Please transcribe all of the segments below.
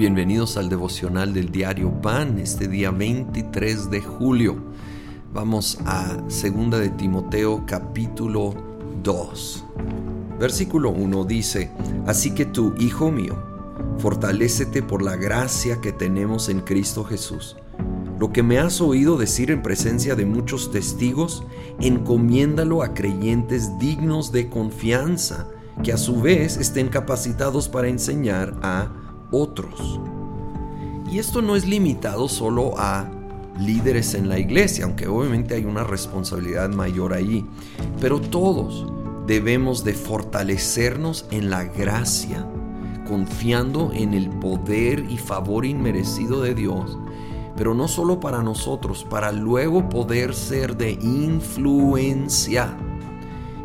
Bienvenidos al devocional del diario Pan, este día 23 de julio. Vamos a 2 de Timoteo capítulo 2. Versículo 1 dice, Así que tú, hijo mío, fortalécete por la gracia que tenemos en Cristo Jesús. Lo que me has oído decir en presencia de muchos testigos, encomiéndalo a creyentes dignos de confianza, que a su vez estén capacitados para enseñar a otros. Y esto no es limitado solo a líderes en la iglesia, aunque obviamente hay una responsabilidad mayor ahí, pero todos debemos de fortalecernos en la gracia, confiando en el poder y favor inmerecido de Dios, pero no solo para nosotros, para luego poder ser de influencia,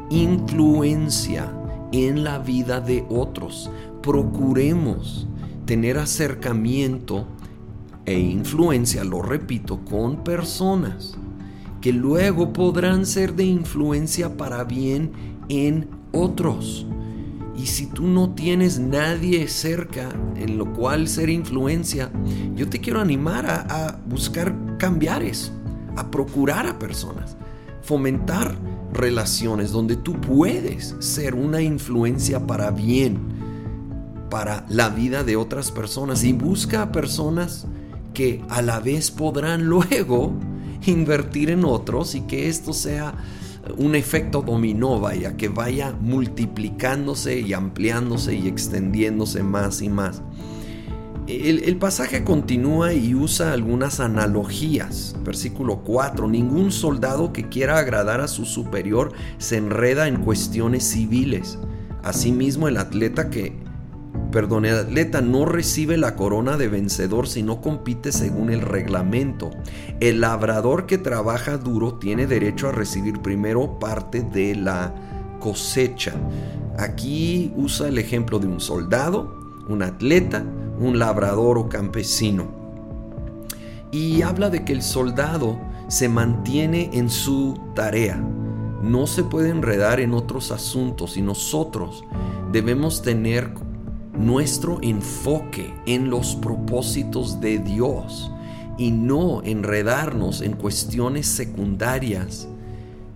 influencia en la vida de otros. Procuremos tener acercamiento e influencia, lo repito, con personas que luego podrán ser de influencia para bien en otros. Y si tú no tienes nadie cerca en lo cual ser influencia, yo te quiero animar a, buscar cambiar eso, a procurar a personas, fomentar relaciones donde tú puedes ser una influencia para bien para la vida de otras personas y busca a personas que a la vez podrán luego invertir en otros y que esto sea un efecto dominó, vaya, que vaya multiplicándose y ampliándose y extendiéndose más y más. El, el, pasaje continúa y usa algunas analogías. Versículo 4. Ningún soldado que quiera agradar a su superior se enreda en cuestiones civiles. Asimismo, el atleta que perdón, el atleta no recibe la corona de vencedor si no compite según el reglamento. El labrador que trabaja duro tiene derecho a recibir primero parte de la cosecha. Aquí usa el ejemplo de un soldado, un atleta, un labrador o campesino. Y habla de que el soldado se mantiene en su tarea. No se puede enredar en otros asuntos y nosotros debemos tener nuestro enfoque en los propósitos de Dios y no enredarnos en cuestiones secundarias,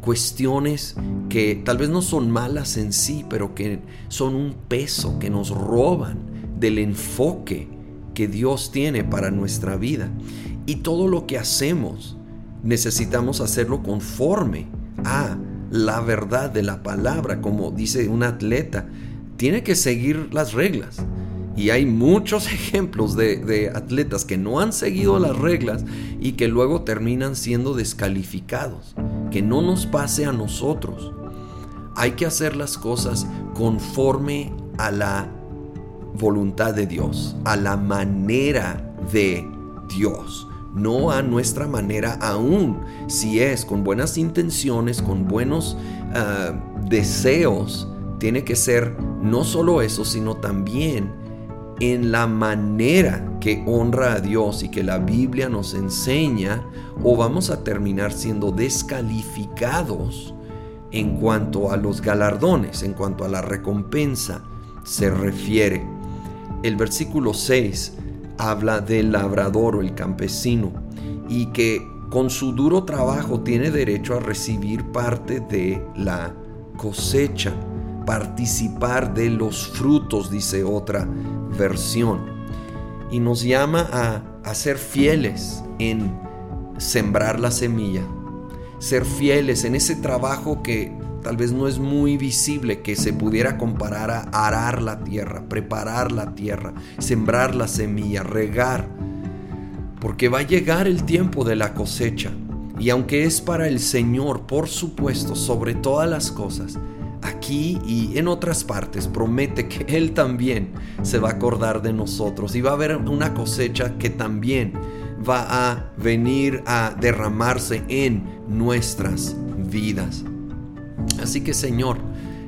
cuestiones que tal vez no son malas en sí, pero que son un peso que nos roban del enfoque que Dios tiene para nuestra vida. Y todo lo que hacemos necesitamos hacerlo conforme a la verdad de la palabra, como dice un atleta tiene que seguir las reglas. Y hay muchos ejemplos de, atletas que no han seguido las reglas y que luego terminan siendo descalificados. Que no nos pase a nosotros. Hay que hacer las cosas conforme a la voluntad de Dios, a la manera de Dios, no a nuestra manera aún, si es con buenas intenciones, con buenos ah, deseos tiene que ser no solo eso, sino también en la manera que honra a Dios y que la Biblia nos enseña, o vamos a terminar siendo descalificados en cuanto a los galardones, en cuanto a la recompensa se refiere. El versículo 6 habla del labrador o el campesino y que con su duro trabajo tiene derecho a recibir parte de la cosecha participar de los frutos, dice otra versión. Y nos llama a, a ser fieles en sembrar la semilla, ser fieles en ese trabajo que tal vez no es muy visible, que se pudiera comparar a arar la tierra, preparar la tierra, sembrar la semilla, regar, porque va a llegar el tiempo de la cosecha. Y aunque es para el Señor, por supuesto, sobre todas las cosas, aquí y en otras partes promete que Él también se va a acordar de nosotros y va a haber una cosecha que también va a venir a derramarse en nuestras vidas. Así que Señor,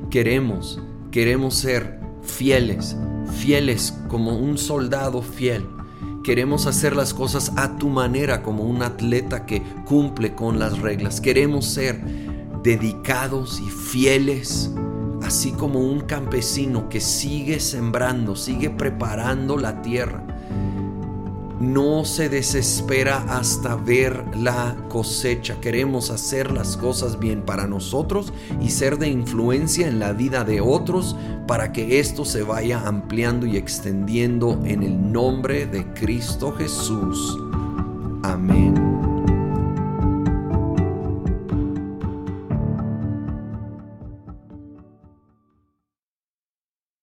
queremos, queremos ser fieles, fieles como un soldado fiel. Queremos hacer las cosas a tu manera como un atleta que cumple con las reglas. Queremos ser dedicados y fieles, así como un campesino que sigue sembrando, sigue preparando la tierra, no se desespera hasta ver la cosecha. Queremos hacer las cosas bien para nosotros y ser de influencia en la vida de otros para que esto se vaya ampliando y extendiendo en el nombre de Cristo Jesús. Amén.